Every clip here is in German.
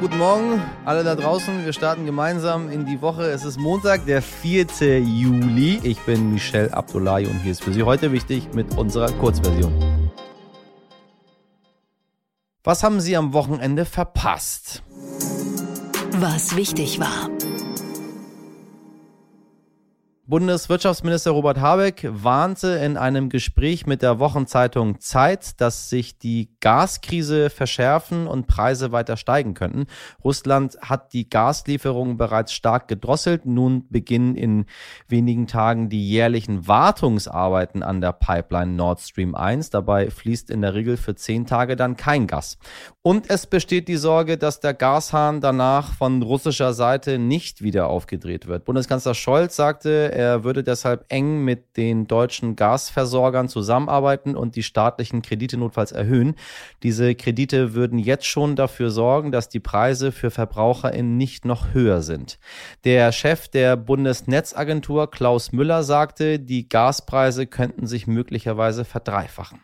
guten Morgen, alle da draußen. Wir starten gemeinsam in die Woche. Es ist Montag, der 4. Juli. Ich bin Michel Abdullahi und hier ist für Sie heute wichtig mit unserer Kurzversion. Was haben Sie am Wochenende verpasst? Was wichtig war. Bundeswirtschaftsminister Robert Habeck warnte in einem Gespräch mit der Wochenzeitung Zeit, dass sich die Gaskrise verschärfen und Preise weiter steigen könnten. Russland hat die Gaslieferungen bereits stark gedrosselt. Nun beginnen in wenigen Tagen die jährlichen Wartungsarbeiten an der Pipeline Nord Stream 1. Dabei fließt in der Regel für zehn Tage dann kein Gas. Und es besteht die Sorge, dass der Gashahn danach von russischer Seite nicht wieder aufgedreht wird. Bundeskanzler Scholz sagte, er würde deshalb eng mit den deutschen Gasversorgern zusammenarbeiten und die staatlichen Kredite notfalls erhöhen. Diese Kredite würden jetzt schon dafür sorgen, dass die Preise für VerbraucherInnen nicht noch höher sind. Der Chef der Bundesnetzagentur Klaus Müller sagte, die Gaspreise könnten sich möglicherweise verdreifachen.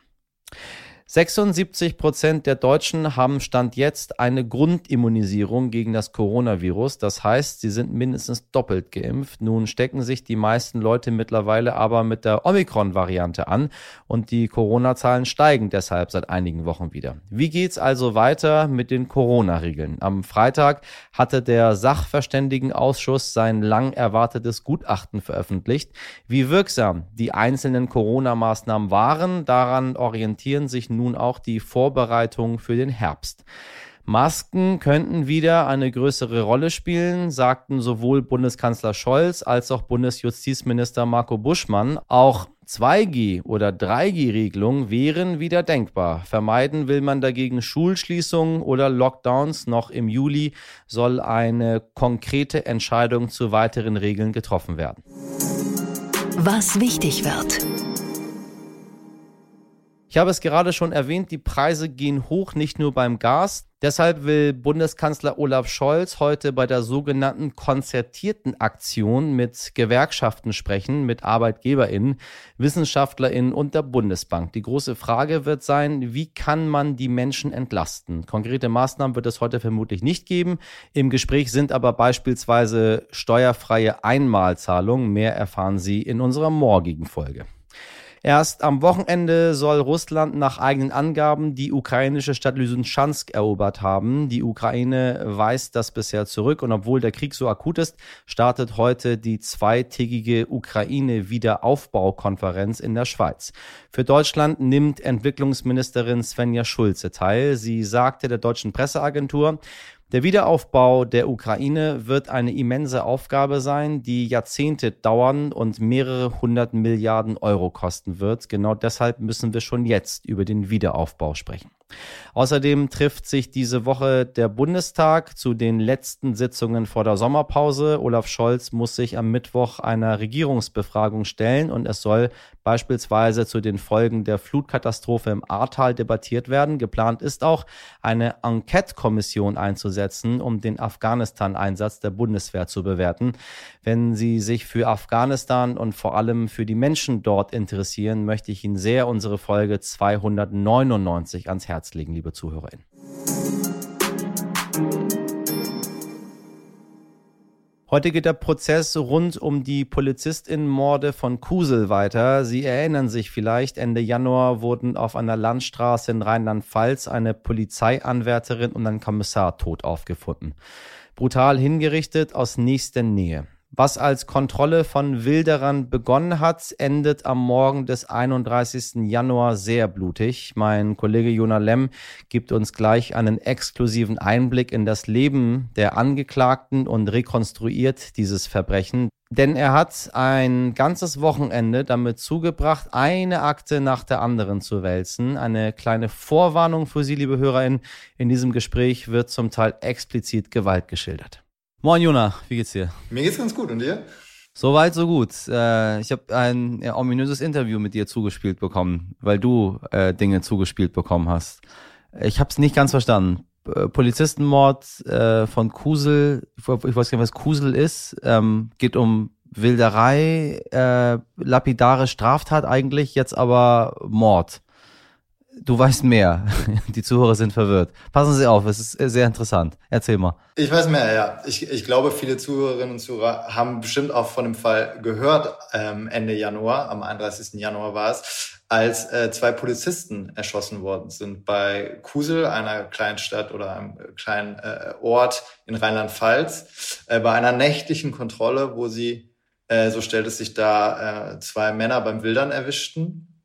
76 Prozent der Deutschen haben Stand jetzt eine Grundimmunisierung gegen das Coronavirus. Das heißt, sie sind mindestens doppelt geimpft. Nun stecken sich die meisten Leute mittlerweile aber mit der Omikron-Variante an und die Corona-Zahlen steigen deshalb seit einigen Wochen wieder. Wie geht's also weiter mit den Corona-Regeln? Am Freitag hatte der Sachverständigenausschuss sein lang erwartetes Gutachten veröffentlicht. Wie wirksam die einzelnen Corona-Maßnahmen waren, daran orientieren sich nun auch die Vorbereitungen für den Herbst. Masken könnten wieder eine größere Rolle spielen, sagten sowohl Bundeskanzler Scholz als auch Bundesjustizminister Marco Buschmann. Auch 2G- oder 3G-Regelungen wären wieder denkbar. Vermeiden will man dagegen Schulschließungen oder Lockdowns. Noch im Juli soll eine konkrete Entscheidung zu weiteren Regeln getroffen werden. Was wichtig wird. Ich habe es gerade schon erwähnt, die Preise gehen hoch, nicht nur beim Gas. Deshalb will Bundeskanzler Olaf Scholz heute bei der sogenannten konzertierten Aktion mit Gewerkschaften sprechen, mit Arbeitgeberinnen, Wissenschaftlerinnen und der Bundesbank. Die große Frage wird sein, wie kann man die Menschen entlasten? Konkrete Maßnahmen wird es heute vermutlich nicht geben. Im Gespräch sind aber beispielsweise steuerfreie Einmalzahlungen. Mehr erfahren Sie in unserer morgigen Folge. Erst am Wochenende soll Russland nach eigenen Angaben die ukrainische Stadt Lysychansk erobert haben. Die Ukraine weist das bisher zurück und obwohl der Krieg so akut ist, startet heute die zweitägige Ukraine-Wiederaufbaukonferenz in der Schweiz. Für Deutschland nimmt Entwicklungsministerin Svenja Schulze teil. Sie sagte der deutschen Presseagentur, der Wiederaufbau der Ukraine wird eine immense Aufgabe sein, die Jahrzehnte dauern und mehrere hundert Milliarden Euro kosten wird. Genau deshalb müssen wir schon jetzt über den Wiederaufbau sprechen. Außerdem trifft sich diese Woche der Bundestag zu den letzten Sitzungen vor der Sommerpause. Olaf Scholz muss sich am Mittwoch einer Regierungsbefragung stellen und es soll beispielsweise zu den Folgen der Flutkatastrophe im Ahrtal debattiert werden. Geplant ist auch, eine Enquete-Kommission einzusetzen, um den Afghanistan-Einsatz der Bundeswehr zu bewerten. Wenn Sie sich für Afghanistan und vor allem für die Menschen dort interessieren, möchte ich Ihnen sehr unsere Folge 299 ans Herz legen, liebe ZuhörerInnen. Heute geht der Prozess rund um die Polizistinnenmorde von Kusel weiter. Sie erinnern sich vielleicht, Ende Januar wurden auf einer Landstraße in Rheinland-Pfalz eine Polizeianwärterin und ein Kommissar tot aufgefunden. Brutal hingerichtet aus nächster Nähe. Was als Kontrolle von Wilderern begonnen hat, endet am Morgen des 31. Januar sehr blutig. Mein Kollege Jona Lemm gibt uns gleich einen exklusiven Einblick in das Leben der Angeklagten und rekonstruiert dieses Verbrechen. Denn er hat ein ganzes Wochenende damit zugebracht, eine Akte nach der anderen zu wälzen. Eine kleine Vorwarnung für Sie, liebe HörerInnen. In diesem Gespräch wird zum Teil explizit Gewalt geschildert. Moin Jona, wie geht's dir? Mir geht's ganz gut und dir? Soweit, so gut. Äh, ich habe ein ominöses Interview mit dir zugespielt bekommen, weil du äh, Dinge zugespielt bekommen hast. Ich habe es nicht ganz verstanden. P Polizistenmord äh, von Kusel, ich, weiß gar nicht, was Kusel ist, ähm, geht um Wilderei, äh, lapidare Straftat eigentlich, jetzt aber Mord. Du weißt mehr. Die Zuhörer sind verwirrt. Passen Sie auf, es ist sehr interessant. Erzähl mal. Ich weiß mehr, ja. Ich, ich glaube, viele Zuhörerinnen und Zuhörer haben bestimmt auch von dem Fall gehört, ähm, Ende Januar, am 31. Januar war es, als äh, zwei Polizisten erschossen worden sind bei Kusel, einer kleinen Stadt oder einem kleinen äh, Ort in Rheinland-Pfalz, äh, bei einer nächtlichen Kontrolle, wo sie, äh, so stellt es sich da, äh, zwei Männer beim Wildern erwischten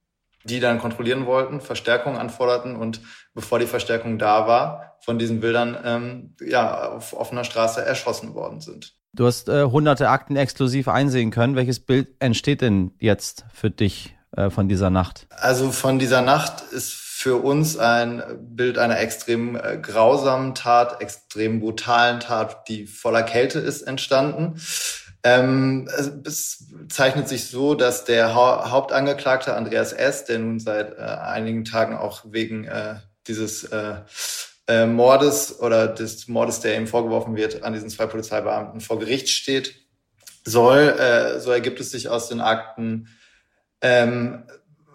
die dann kontrollieren wollten, Verstärkung anforderten und bevor die Verstärkung da war, von diesen Bildern ähm, ja, auf offener Straße erschossen worden sind. Du hast äh, hunderte Akten exklusiv einsehen können. Welches Bild entsteht denn jetzt für dich äh, von dieser Nacht? Also von dieser Nacht ist für uns ein Bild einer extrem äh, grausamen Tat, extrem brutalen Tat, die voller Kälte ist, entstanden. Ähm, es zeichnet sich so, dass der ha Hauptangeklagte Andreas S., der nun seit äh, einigen Tagen auch wegen äh, dieses äh, äh, Mordes oder des Mordes, der ihm vorgeworfen wird, an diesen zwei Polizeibeamten vor Gericht steht, soll, äh, so ergibt es sich aus den Akten, ähm,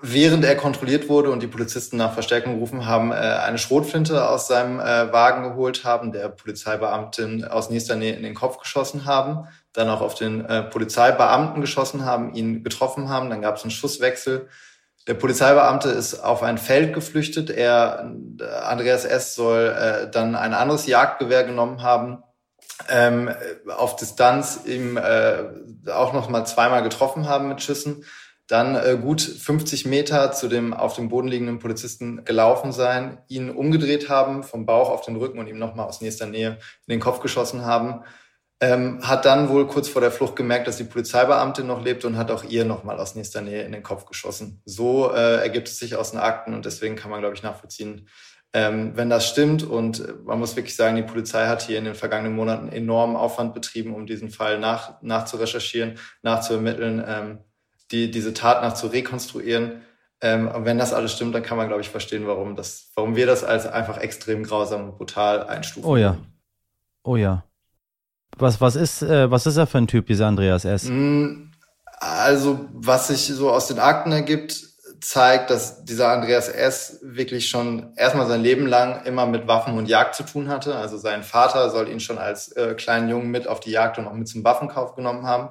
während er kontrolliert wurde und die Polizisten nach Verstärkung gerufen haben, äh, eine Schrotflinte aus seinem Wagen geholt haben, der Polizeibeamtin aus nächster Nähe in den Kopf geschossen haben, dann auch auf den äh, Polizeibeamten geschossen haben, ihn getroffen haben, dann gab es einen Schusswechsel. Der Polizeibeamte ist auf ein Feld geflüchtet. Er, Andreas S. soll äh, dann ein anderes Jagdgewehr genommen haben, ähm, auf Distanz ihm äh, auch noch mal zweimal getroffen haben mit Schüssen dann äh, gut 50 Meter zu dem auf dem Boden liegenden Polizisten gelaufen sein, ihn umgedreht haben, vom Bauch auf den Rücken und ihm nochmal aus nächster Nähe in den Kopf geschossen haben. Ähm, hat dann wohl kurz vor der Flucht gemerkt, dass die Polizeibeamtin noch lebt und hat auch ihr nochmal aus nächster Nähe in den Kopf geschossen. So äh, ergibt es sich aus den Akten und deswegen kann man, glaube ich, nachvollziehen, ähm, wenn das stimmt. Und äh, man muss wirklich sagen, die Polizei hat hier in den vergangenen Monaten enormen Aufwand betrieben, um diesen Fall nach, nachzurecherchieren, nachzuermitteln. Ähm, die, diese Tat nach zu rekonstruieren. Ähm, und wenn das alles stimmt, dann kann man, glaube ich, verstehen, warum das, warum wir das als einfach extrem grausam und brutal einstufen. Oh ja. Oh ja. Was, was ist, äh, was ist er für ein Typ, dieser Andreas S? Mm, also, was sich so aus den Akten ergibt, zeigt, dass dieser Andreas S. wirklich schon erstmal sein Leben lang immer mit Waffen und Jagd zu tun hatte. Also sein Vater soll ihn schon als äh, kleinen Jungen mit auf die Jagd und auch mit zum Waffenkauf genommen haben.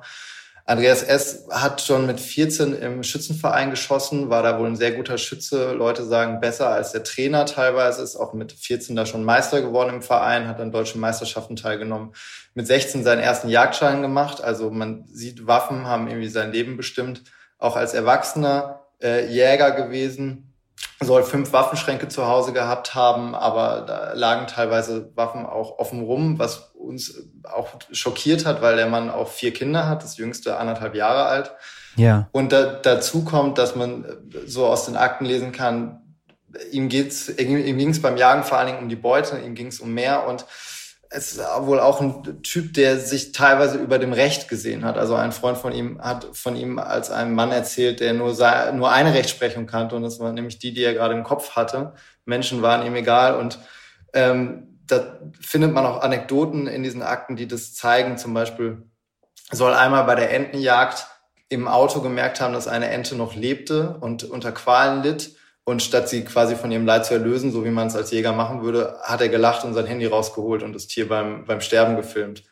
Andreas S. hat schon mit 14 im Schützenverein geschossen, war da wohl ein sehr guter Schütze. Leute sagen besser als der Trainer teilweise, ist auch mit 14 da schon Meister geworden im Verein, hat an deutschen Meisterschaften teilgenommen. Mit 16 seinen ersten Jagdschein gemacht. Also man sieht, Waffen haben irgendwie sein Leben bestimmt. Auch als Erwachsener äh, Jäger gewesen soll fünf Waffenschränke zu Hause gehabt haben, aber da lagen teilweise Waffen auch offen rum, was uns auch schockiert hat, weil der Mann auch vier Kinder hat, das jüngste anderthalb Jahre alt. Ja. Und da, dazu kommt, dass man so aus den Akten lesen kann, ihm geht's, ihm ging es beim Jagen vor allen Dingen um die Beute, ihm ging es um mehr und es ist wohl auch ein Typ, der sich teilweise über dem Recht gesehen hat. Also ein Freund von ihm hat von ihm als einem Mann erzählt, der nur, nur eine Rechtsprechung kannte und das war nämlich die, die er gerade im Kopf hatte. Menschen waren ihm egal und ähm, da findet man auch Anekdoten in diesen Akten, die das zeigen. Zum Beispiel soll einmal bei der Entenjagd im Auto gemerkt haben, dass eine Ente noch lebte und unter Qualen litt und statt sie quasi von ihrem Leid zu erlösen, so wie man es als Jäger machen würde, hat er gelacht und sein Handy rausgeholt und das Tier beim, beim Sterben gefilmt.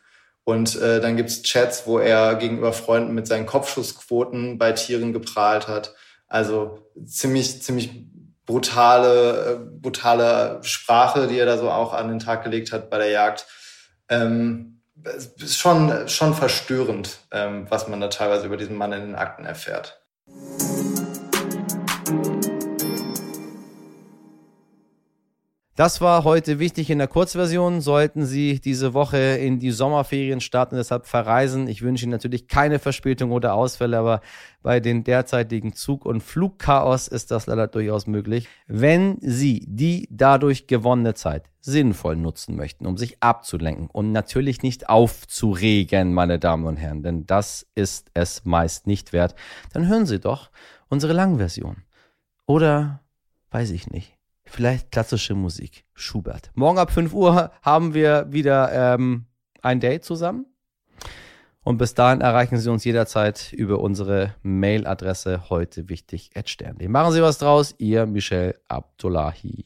Und äh, dann gibt's Chats, wo er gegenüber Freunden mit seinen Kopfschussquoten bei Tieren geprahlt hat. Also ziemlich, ziemlich brutale, äh, brutale Sprache, die er da so auch an den Tag gelegt hat bei der Jagd. Ähm, ist schon, schon verstörend, ähm, was man da teilweise über diesen Mann in den Akten erfährt. Das war heute wichtig in der Kurzversion. Sollten Sie diese Woche in die Sommerferien starten, deshalb verreisen. Ich wünsche Ihnen natürlich keine Verspätung oder Ausfälle, aber bei den derzeitigen Zug- und Flugchaos ist das leider durchaus möglich. Wenn Sie die dadurch gewonnene Zeit sinnvoll nutzen möchten, um sich abzulenken und natürlich nicht aufzuregen, meine Damen und Herren, denn das ist es meist nicht wert, dann hören Sie doch unsere Langversion. Oder weiß ich nicht vielleicht klassische Musik. Schubert. Morgen ab 5 Uhr haben wir wieder ähm, ein Date zusammen. Und bis dahin erreichen Sie uns jederzeit über unsere Mailadresse heute wichtig Machen Sie was draus, Ihr Michel Abdullahi.